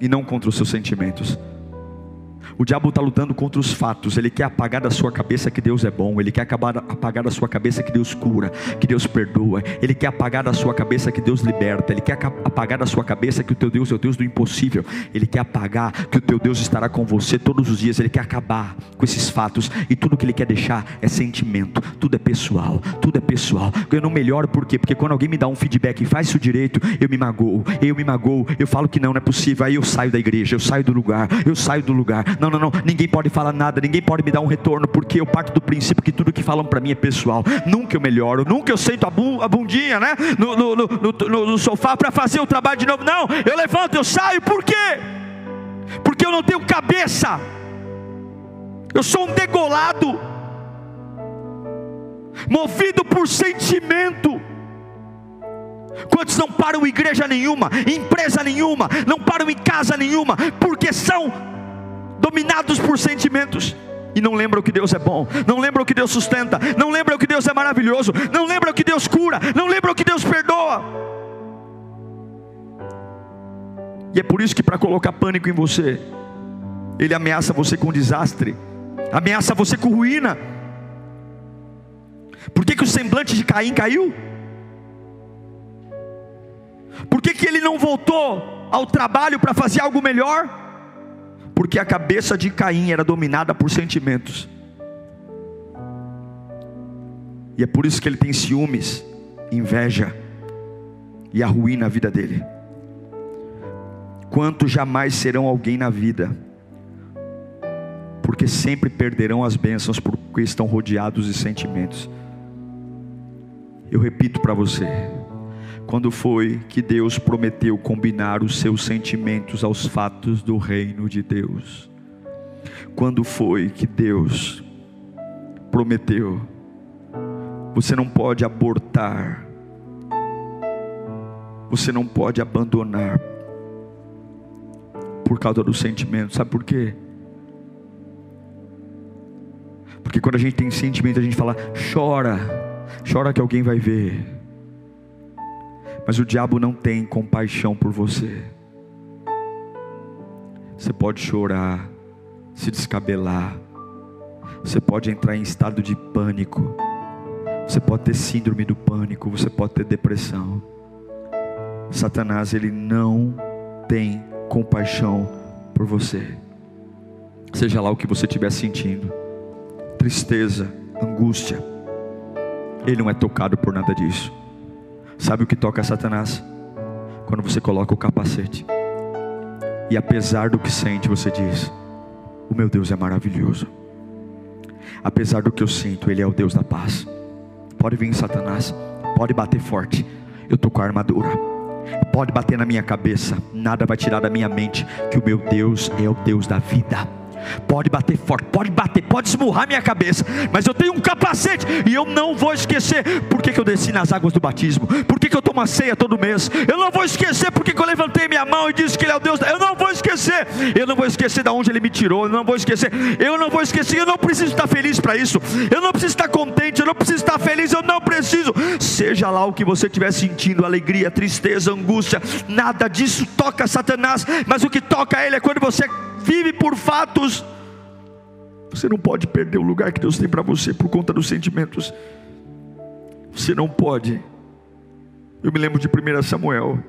e não contra os seus sentimentos. O diabo está lutando contra os fatos, ele quer apagar da sua cabeça que Deus é bom, ele quer acabar, apagar da sua cabeça que Deus cura, que Deus perdoa, ele quer apagar da sua cabeça que Deus liberta, ele quer apagar da sua cabeça que o teu Deus é o Deus do impossível, ele quer apagar que o teu Deus estará com você todos os dias, ele quer acabar com esses fatos. E tudo que ele quer deixar é sentimento, tudo é pessoal, tudo é pessoal. Eu não melhoro por quê? Porque quando alguém me dá um feedback e faz isso direito, eu me magoo, eu me magoo, eu falo que não, não é possível, aí eu saio da igreja, eu saio do lugar, eu saio do lugar. Não, não, não, ninguém pode falar nada, ninguém pode me dar um retorno, porque eu parto do princípio que tudo que falam para mim é pessoal. Nunca eu melhoro, nunca eu sento a, bundinha, né, no, no, no, no sofá para fazer o trabalho de novo. Não, eu levanto, eu saio, por quê? Porque eu não tenho cabeça, eu sou um degolado, movido por sentimento. Quantos não param em igreja nenhuma, em empresa nenhuma, não param em casa nenhuma, porque são dominados por sentimentos e não lembram que Deus é bom, não lembram que Deus sustenta, não lembram que Deus é maravilhoso, não lembram que Deus cura, não lembram que Deus perdoa. E é por isso que para colocar pânico em você, ele ameaça você com desastre, ameaça você com ruína. Por que, que o semblante de Caim caiu? Por que, que ele não voltou ao trabalho para fazer algo melhor? Porque a cabeça de Caim era dominada por sentimentos. E é por isso que ele tem ciúmes, inveja e arruína a vida dele. Quantos jamais serão alguém na vida, porque sempre perderão as bênçãos porque estão rodeados de sentimentos. Eu repito para você, quando foi que Deus prometeu combinar os seus sentimentos aos fatos do reino de Deus? Quando foi que Deus prometeu? Você não pode abortar, você não pode abandonar por causa do sentimento, sabe por quê? Porque quando a gente tem sentimento, a gente fala, chora, chora que alguém vai ver. Mas o diabo não tem compaixão por você. Você pode chorar, se descabelar, você pode entrar em estado de pânico, você pode ter síndrome do pânico, você pode ter depressão. Satanás, ele não tem compaixão por você. Seja lá o que você estiver sentindo, tristeza, angústia, ele não é tocado por nada disso. Sabe o que toca Satanás? Quando você coloca o capacete. E apesar do que sente, você diz: O meu Deus é maravilhoso. Apesar do que eu sinto, Ele é o Deus da paz. Pode vir, Satanás. Pode bater forte. Eu estou com a armadura. Pode bater na minha cabeça. Nada vai tirar da minha mente que o meu Deus é o Deus da vida. Pode bater forte, pode bater, pode esmurrar minha cabeça, mas eu tenho um capacete e eu não vou esquecer. Por que, eu desci nas águas do batismo, por que, que eu tomo a ceia todo mês, eu não vou esquecer porque que eu levantei minha mão e disse que Ele é o Deus, eu não vou esquecer, eu não vou esquecer de onde Ele me tirou, eu não vou esquecer, eu não vou esquecer, eu não preciso estar feliz para isso, eu não preciso estar contente, eu não preciso estar feliz, eu não preciso, seja lá o que você estiver sentindo, alegria, tristeza, angústia, nada disso toca Satanás, mas o que toca Ele é quando você vive por fatos, você não pode perder o lugar que Deus tem para você por conta dos sentimentos. Você não pode. Eu me lembro de 1 Samuel,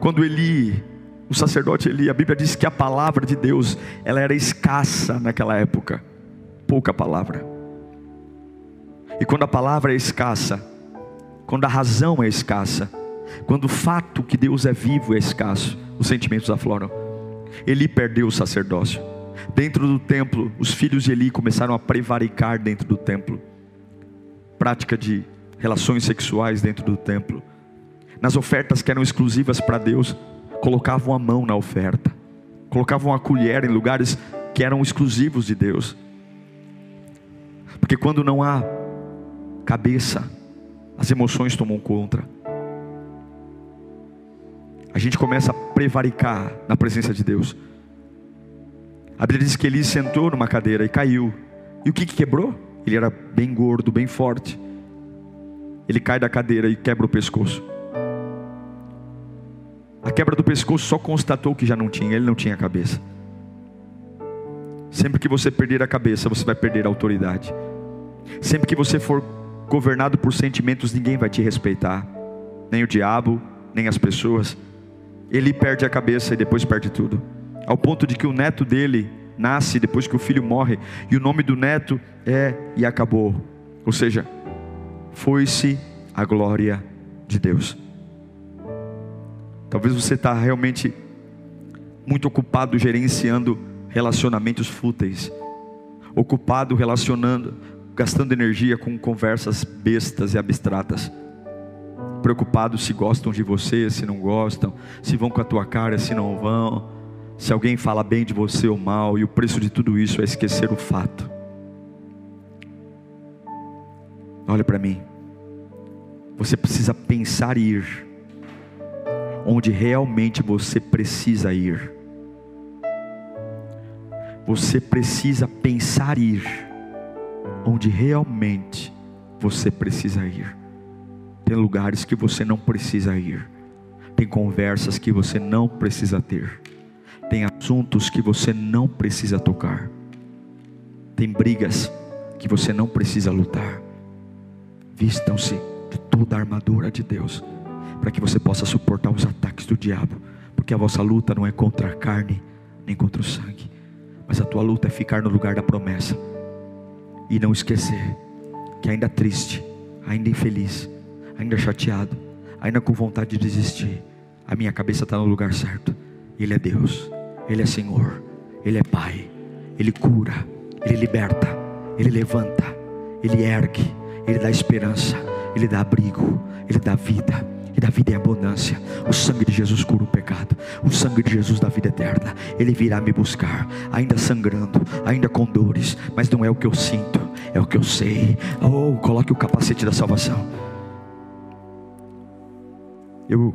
quando Eli, o sacerdote Eli, a Bíblia diz que a palavra de Deus, ela era escassa naquela época, pouca palavra. E quando a palavra é escassa, quando a razão é escassa, quando o fato que Deus é vivo é escasso, os sentimentos afloram. Eli perdeu o sacerdócio. Dentro do templo, os filhos de Eli começaram a prevaricar dentro do templo. Prática de relações sexuais dentro do templo. Nas ofertas que eram exclusivas para Deus, colocavam a mão na oferta. Colocavam a colher em lugares que eram exclusivos de Deus. Porque quando não há cabeça, as emoções tomam conta. A gente começa a prevaricar na presença de Deus. A Bíblia diz que ele sentou numa cadeira e caiu. E o que, que quebrou? Ele era bem gordo, bem forte. Ele cai da cadeira e quebra o pescoço. A quebra do pescoço só constatou que já não tinha, ele não tinha cabeça. Sempre que você perder a cabeça, você vai perder a autoridade. Sempre que você for governado por sentimentos, ninguém vai te respeitar, nem o diabo, nem as pessoas. Ele perde a cabeça e depois perde tudo, ao ponto de que o neto dele nasce depois que o filho morre, e o nome do neto é e acabou, ou seja, foi-se a glória de Deus. Talvez você está realmente muito ocupado gerenciando relacionamentos fúteis, ocupado relacionando, gastando energia com conversas bestas e abstratas, preocupado se gostam de você, se não gostam, se vão com a tua cara, se não vão, se alguém fala bem de você ou mal, e o preço de tudo isso é esquecer o fato. Olha para mim, você precisa pensar e ir onde realmente você precisa ir. Você precisa pensar e ir onde realmente você precisa ir. Tem lugares que você não precisa ir. Tem conversas que você não precisa ter. Tem assuntos que você não precisa tocar. Tem brigas que você não precisa lutar. Vistam-se de toda a armadura de Deus, para que você possa suportar os ataques do diabo, porque a vossa luta não é contra a carne, nem contra o sangue, mas a tua luta é ficar no lugar da promessa e não esquecer que ainda triste, ainda infeliz, ainda chateado, ainda com vontade de desistir, a minha cabeça está no lugar certo. Ele é Deus, Ele é Senhor, Ele é Pai, Ele cura, Ele liberta, Ele levanta, Ele ergue, Ele dá esperança, Ele dá abrigo, Ele dá vida e da vida em abundância. O sangue de Jesus cura o pecado. O sangue de Jesus dá vida eterna. Ele virá me buscar, ainda sangrando, ainda com dores, mas não é o que eu sinto, é o que eu sei. Oh, coloque o capacete da salvação. Eu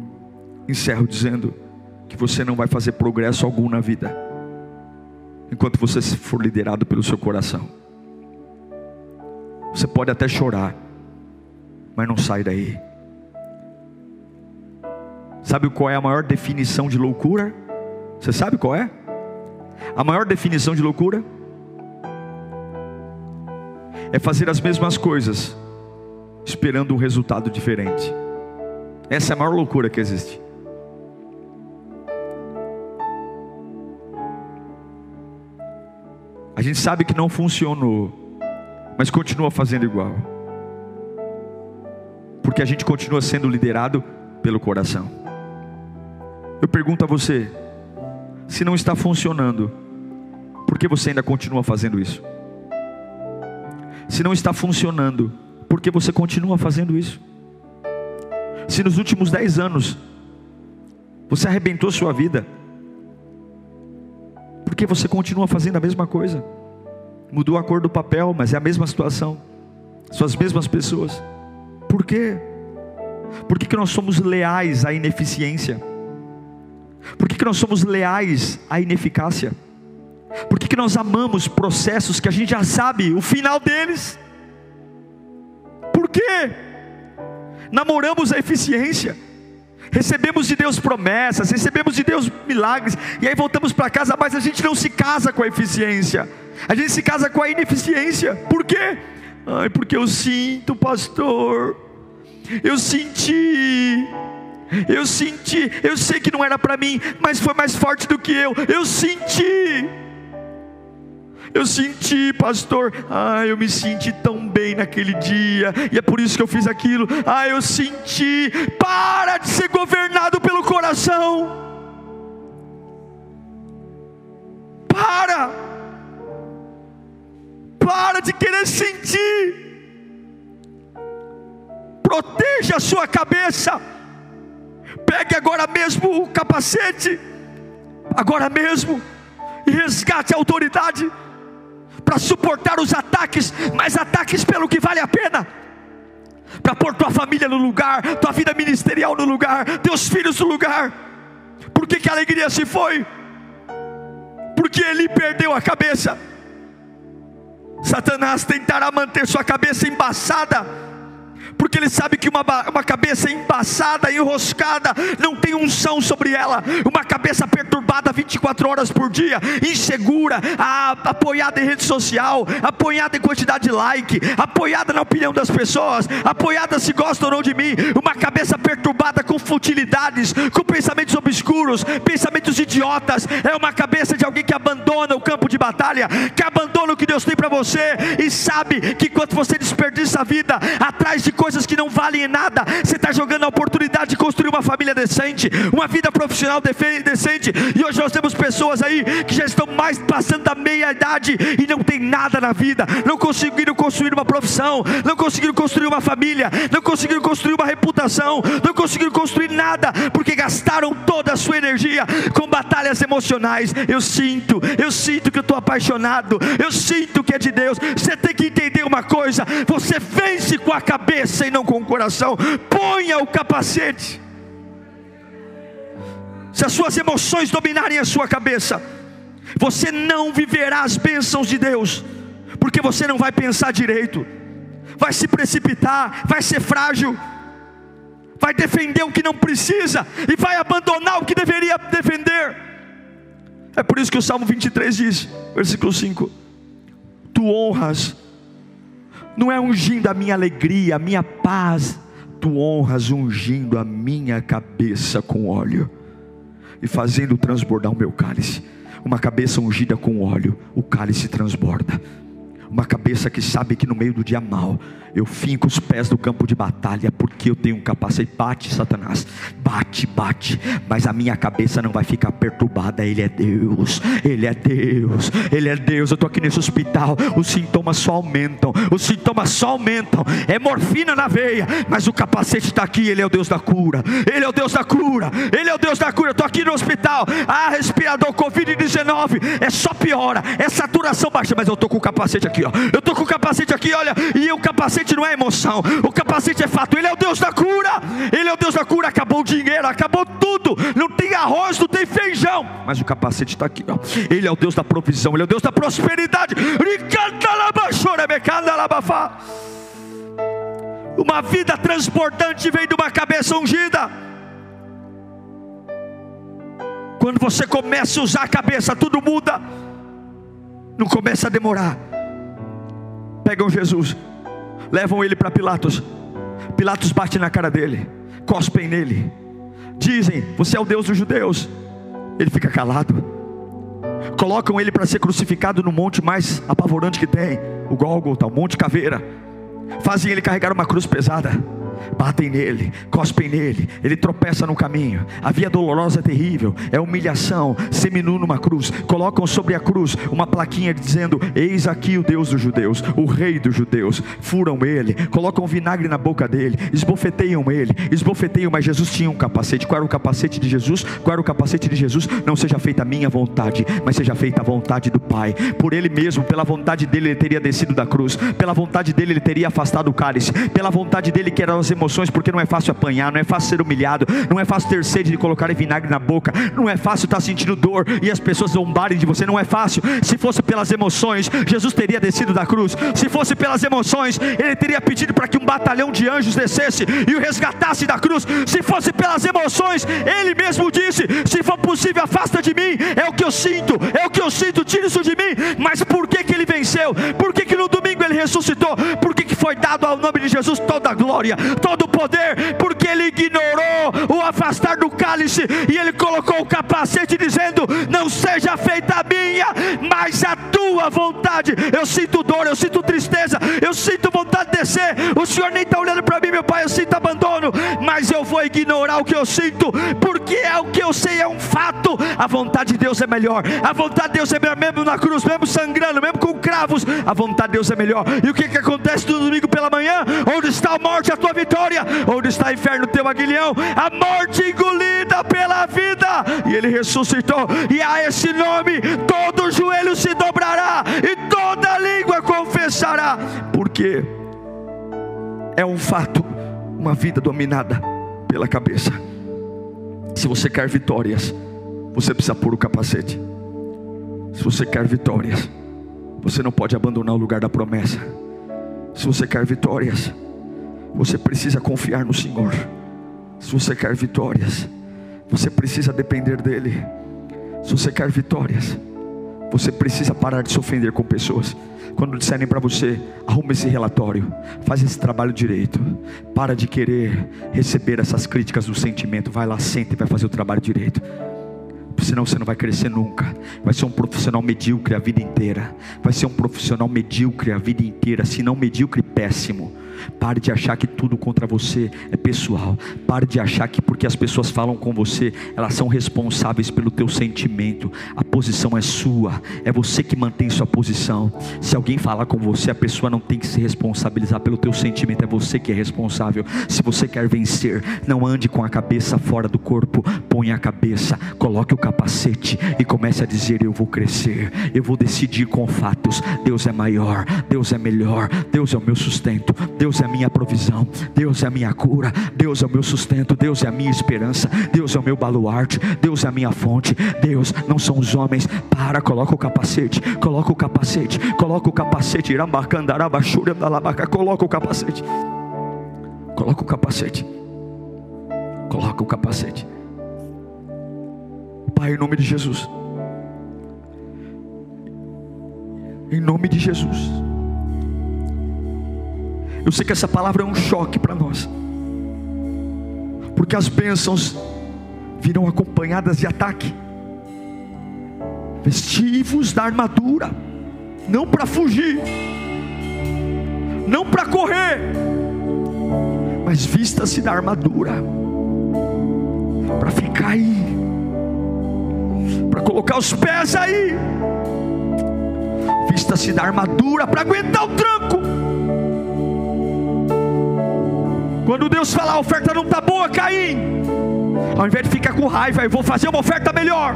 encerro dizendo que você não vai fazer progresso algum na vida enquanto você for liderado pelo seu coração. Você pode até chorar, mas não sai daí. Sabe qual é a maior definição de loucura? Você sabe qual é? A maior definição de loucura é fazer as mesmas coisas, esperando um resultado diferente. Essa é a maior loucura que existe. A gente sabe que não funcionou, mas continua fazendo igual, porque a gente continua sendo liderado pelo coração. Eu pergunto a você: se não está funcionando, por que você ainda continua fazendo isso? Se não está funcionando, por que você continua fazendo isso? Se nos últimos dez anos você arrebentou sua vida, por que você continua fazendo a mesma coisa? Mudou a cor do papel, mas é a mesma situação, são as mesmas pessoas. Por quê? Por que, que nós somos leais à ineficiência? Por que, que nós somos leais à ineficácia? Por que, que nós amamos processos que a gente já sabe o final deles? Por quê? Namoramos a eficiência, recebemos de Deus promessas, recebemos de Deus milagres, e aí voltamos para casa, mas a gente não se casa com a eficiência, a gente se casa com a ineficiência. Por quê? Ai, porque eu sinto, pastor, eu senti, Eu senti, eu sei que não era para mim, mas foi mais forte do que eu. Eu senti. Eu senti, pastor. Ah, eu me senti tão bem naquele dia, e é por isso que eu fiz aquilo. Ah, eu senti. Para de ser governado pelo coração. Para. Para de querer sentir. Proteja a sua cabeça Pegue agora mesmo o capacete, agora mesmo, e resgate a autoridade para suportar os ataques, mas ataques pelo que vale a pena. Para pôr tua família no lugar, tua vida ministerial no lugar, teus filhos no lugar. Por que, que a alegria se foi? Porque ele perdeu a cabeça. Satanás tentará manter sua cabeça embaçada porque ele sabe que uma, uma cabeça embaçada, enroscada, não tem unção sobre ela, uma cabeça perturbada 24 horas por dia, insegura, a, apoiada em rede social, apoiada em quantidade de like, apoiada na opinião das pessoas, apoiada se gostam ou não de mim, uma cabeça perturbada com futilidades, com pensamentos obscuros, pensamentos idiotas, é uma cabeça de alguém que abandona o campo de batalha, que abandona o que Deus tem para você e sabe que quando você desperdiça a vida atrás de coisas coisas que não valem nada. Você está jogando a oportunidade de construir uma família decente, uma vida profissional decente. E hoje nós temos pessoas aí que já estão mais passando da meia idade e não tem nada na vida, não conseguiram construir uma profissão, não conseguiram construir uma família, não conseguiram construir uma reputação, não conseguiram construir nada, porque gastaram toda a sua energia com batalhas emocionais. Eu sinto, eu sinto que eu estou apaixonado, eu sinto que é de Deus. Você tem que entender uma coisa: você vence com a cabeça e não com o coração. Ponha o capacete. Se as suas emoções dominarem a sua cabeça, você não viverá as bênçãos de Deus, porque você não vai pensar direito, vai se precipitar, vai ser frágil, vai defender o que não precisa e vai abandonar o que deveria defender. É por isso que o Salmo 23 diz, versículo 5: Tu honras não é ungindo a minha alegria, a minha paz, tu honras ungindo a minha cabeça com óleo e fazendo transbordar o meu cálice. Uma cabeça ungida com óleo, o cálice transborda. Uma cabeça que sabe que no meio do dia mal eu finco os pés no campo de batalha, porque eu tenho um capacete. Bate, Satanás, bate, bate, mas a minha cabeça não vai ficar perturbada. Ele é Deus, Ele é Deus, Ele é Deus. Eu estou aqui nesse hospital, os sintomas só aumentam, os sintomas só aumentam. É morfina na veia, mas o capacete está aqui. Ele é o Deus da cura, Ele é o Deus da cura, Ele é o Deus da cura. Eu estou aqui no hospital, ah, respirador Covid-19, é só piora, é saturação baixa, mas eu estou com o capacete aqui, ó. Eu estou com o capacete aqui, olha, e o capacete capacete não é emoção, o capacete é fato. Ele é o Deus da cura, ele é o Deus da cura. Acabou o dinheiro, acabou tudo. Não tem arroz, não tem feijão, mas o capacete está aqui. Ó. Ele é o Deus da provisão, ele é o Deus da prosperidade. Uma vida transportante vem de uma cabeça ungida. Quando você começa a usar a cabeça, tudo muda. Não começa a demorar. Pegam Jesus levam ele para Pilatos. Pilatos bate na cara dele, cospem nele, dizem: Você é o Deus dos judeus. Ele fica calado. Colocam ele para ser crucificado no monte mais apavorante que tem, o Gólgota, o Monte Caveira. Fazem ele carregar uma cruz pesada batem nele, cospem nele, ele tropeça no caminho. A via dolorosa é terrível, é humilhação, seminu numa cruz. Colocam sobre a cruz uma plaquinha dizendo: Eis aqui o Deus dos judeus, o rei dos judeus. Furam ele, colocam vinagre na boca dele, esbofeteiam ele, esbofeteiam, mas Jesus tinha um capacete. Qual era o capacete de Jesus? Qual era o capacete de Jesus? Não seja feita a minha vontade, mas seja feita a vontade do Pai. Por ele mesmo, pela vontade dele, ele teria descido da cruz, pela vontade dele, ele teria afastado o cálice, pela vontade dele, que eram emoções, porque não é fácil apanhar, não é fácil ser humilhado, não é fácil ter sede de colocar vinagre na boca, não é fácil estar sentindo dor e as pessoas zombarem de você, não é fácil. Se fosse pelas emoções, Jesus teria descido da cruz. Se fosse pelas emoções, ele teria pedido para que um batalhão de anjos descesse e o resgatasse da cruz. Se fosse pelas emoções, ele mesmo disse: Se for possível, afasta de mim. É o que eu sinto, é o que eu sinto, tira isso de mim. Mas por que, que ele venceu? Por que, que no domingo ele ressuscitou? Por que, que foi dado ao nome de Jesus toda a glória, todo o poder, porque ele ignorou o afastar do cálice e ele colocou o capacete dizendo: Não seja feita a minha, mas a tua vontade. Eu sinto dor, eu sinto tristeza, eu sinto vontade de descer. O Senhor nem está olhando para mim, meu Pai, eu sinto abandono, mas eu vou ignorar o que eu sinto, porque é o que eu sei, é um fato. A vontade de Deus é melhor, a vontade de Deus é melhor, mesmo na cruz, mesmo sangrando, mesmo com cravos, a vontade de Deus é melhor. E o que, que acontece no domingo pela manhã? Onde está a morte, a tua vitória? Onde está o inferno, teu aguilhão? A morte engolida pela vida, e ele ressuscitou, e a esse nome todo joelho se dobrará, e toda língua confessará, porque é um fato, uma vida dominada pela cabeça. Se você quer vitórias, você precisa pôr o capacete. Se você quer vitórias, você não pode abandonar o lugar da promessa. Se você quer vitórias, você precisa confiar no Senhor. Se você quer vitórias, você precisa depender dEle. Se você quer vitórias, você precisa parar de se ofender com pessoas. Quando disserem para você, arruma esse relatório, faz esse trabalho direito, para de querer receber essas críticas do sentimento, vai lá, senta e vai fazer o trabalho direito senão você não vai crescer nunca. Vai ser um profissional medíocre a vida inteira. Vai ser um profissional medíocre a vida inteira, se não medíocre, péssimo. Pare de achar que tudo contra você é pessoal. Pare de achar que porque as pessoas falam com você, elas são responsáveis pelo teu sentimento. A posição é sua, é você que mantém sua posição. Se alguém falar com você, a pessoa não tem que se responsabilizar pelo teu sentimento, é você que é responsável. Se você quer vencer, não ande com a cabeça fora do corpo, põe a cabeça, coloque o capacete e comece a dizer: Eu vou crescer, eu vou decidir com fatos. Deus é maior, Deus é melhor, Deus é o meu sustento, Deus Deus é a minha provisão, Deus é a minha cura, Deus é o meu sustento, Deus é a minha esperança, Deus é o meu baluarte, Deus é a minha fonte, Deus não são os homens. Para, coloca o capacete, coloca o capacete, coloca o capacete, coloca o capacete, coloca o capacete, coloca o capacete. Pai, em nome de Jesus. Em nome de Jesus. Eu sei que essa palavra é um choque para nós, porque as bênçãos virão acompanhadas de ataque. Vestivos da armadura, não para fugir, não para correr, mas vista-se da armadura, para ficar aí, para colocar os pés aí, vista-se da armadura para aguentar o tranco. Quando Deus fala a oferta não está boa, Caim, ao invés de ficar com raiva, eu vou fazer uma oferta melhor.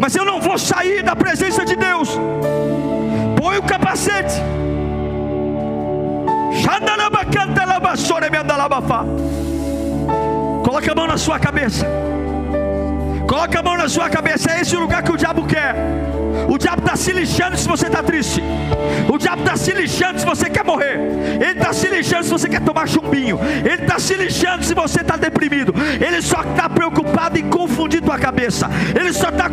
Mas eu não vou sair da presença de Deus. Põe o capacete. Coloca a mão na sua cabeça. Coloca a mão na sua cabeça. É esse o lugar que o diabo quer. O diabo está se lixando se você está triste. O diabo está se lixando se você quer morrer. Ele está se lixando se você quer tomar chumbinho. Ele está se lixando se você está deprimido. Ele só está preocupado em confundir tua cabeça. Ele só está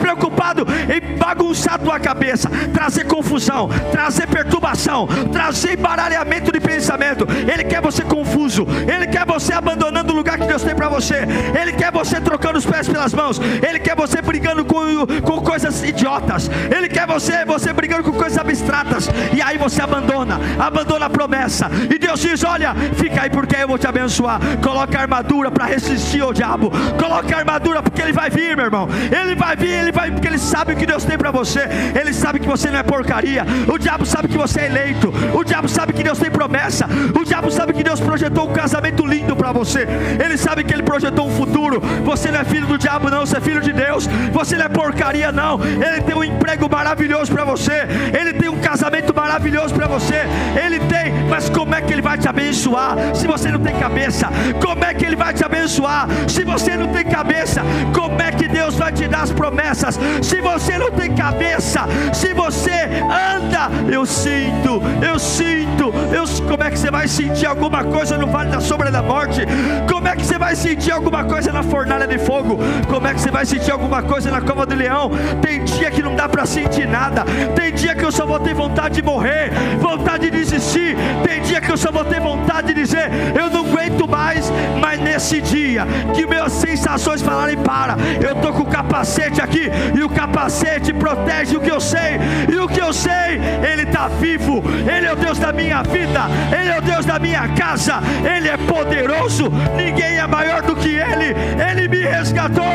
preocupado em bagunçar tua cabeça, trazer confusão, trazer perturbação, trazer embaralhamento de pensamento. Ele quer você confuso. Ele quer você abandonando o lugar que Deus tem para você. Ele quer você trocando os pés mãos. Ele quer você brigando com, com coisas idiotas. Ele quer você, você brigando com coisas abstratas. E aí você abandona, abandona a promessa. E Deus diz: Olha, fica aí porque eu vou te abençoar. Coloca a armadura para resistir ao diabo. Coloca a armadura porque ele vai vir, meu irmão. Ele vai vir, ele vai porque ele sabe o que Deus tem para você. Ele sabe que você não é porcaria. O diabo sabe que você é eleito. O diabo sabe que Deus tem promessa. O diabo sabe que Deus projetou um casamento lindo para você. Ele sabe que ele projetou um futuro. Você não é filho do diabo, não. Você é filho de Deus. Você não é porcaria, não. Ele tem um emprego maravilhoso para você, Ele tem um casamento maravilhoso para você, Ele tem, mas como é que Ele vai te abençoar se você não tem cabeça? Como é que Ele vai te abençoar se você não tem cabeça? Como é que Deus vai te dar as promessas se você não tem cabeça? Se você anda eu sinto, eu sinto. Eu, como é que você vai sentir alguma coisa no vale da sombra da morte? Como é que você vai sentir alguma coisa na fornalha de fogo? Como é que você vai sentir alguma coisa na cova do leão? Tem dia que não dá para sentir nada. Tem dia que eu só vou ter vontade de morrer, vontade de desistir. Tem dia que eu só vou ter vontade de dizer: eu não aguento mais. Mas nesse dia que minhas sensações falarem para, eu tô com o capacete aqui e o capacete protege o que eu sei e o que eu sei, Ele está vivo. Ele é o Deus da minha vida. Ele é o Deus da minha casa. Ele é poderoso. Ninguém é maior do que Ele. Ele me resgatou.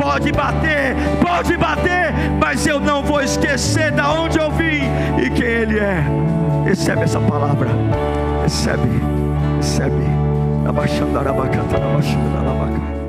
Pode bater, pode bater, mas eu não vou esquecer da onde eu vim e quem Ele é. Recebe essa palavra. Recebe, recebe. Abaixando a rabacata, abaixando a rabacata.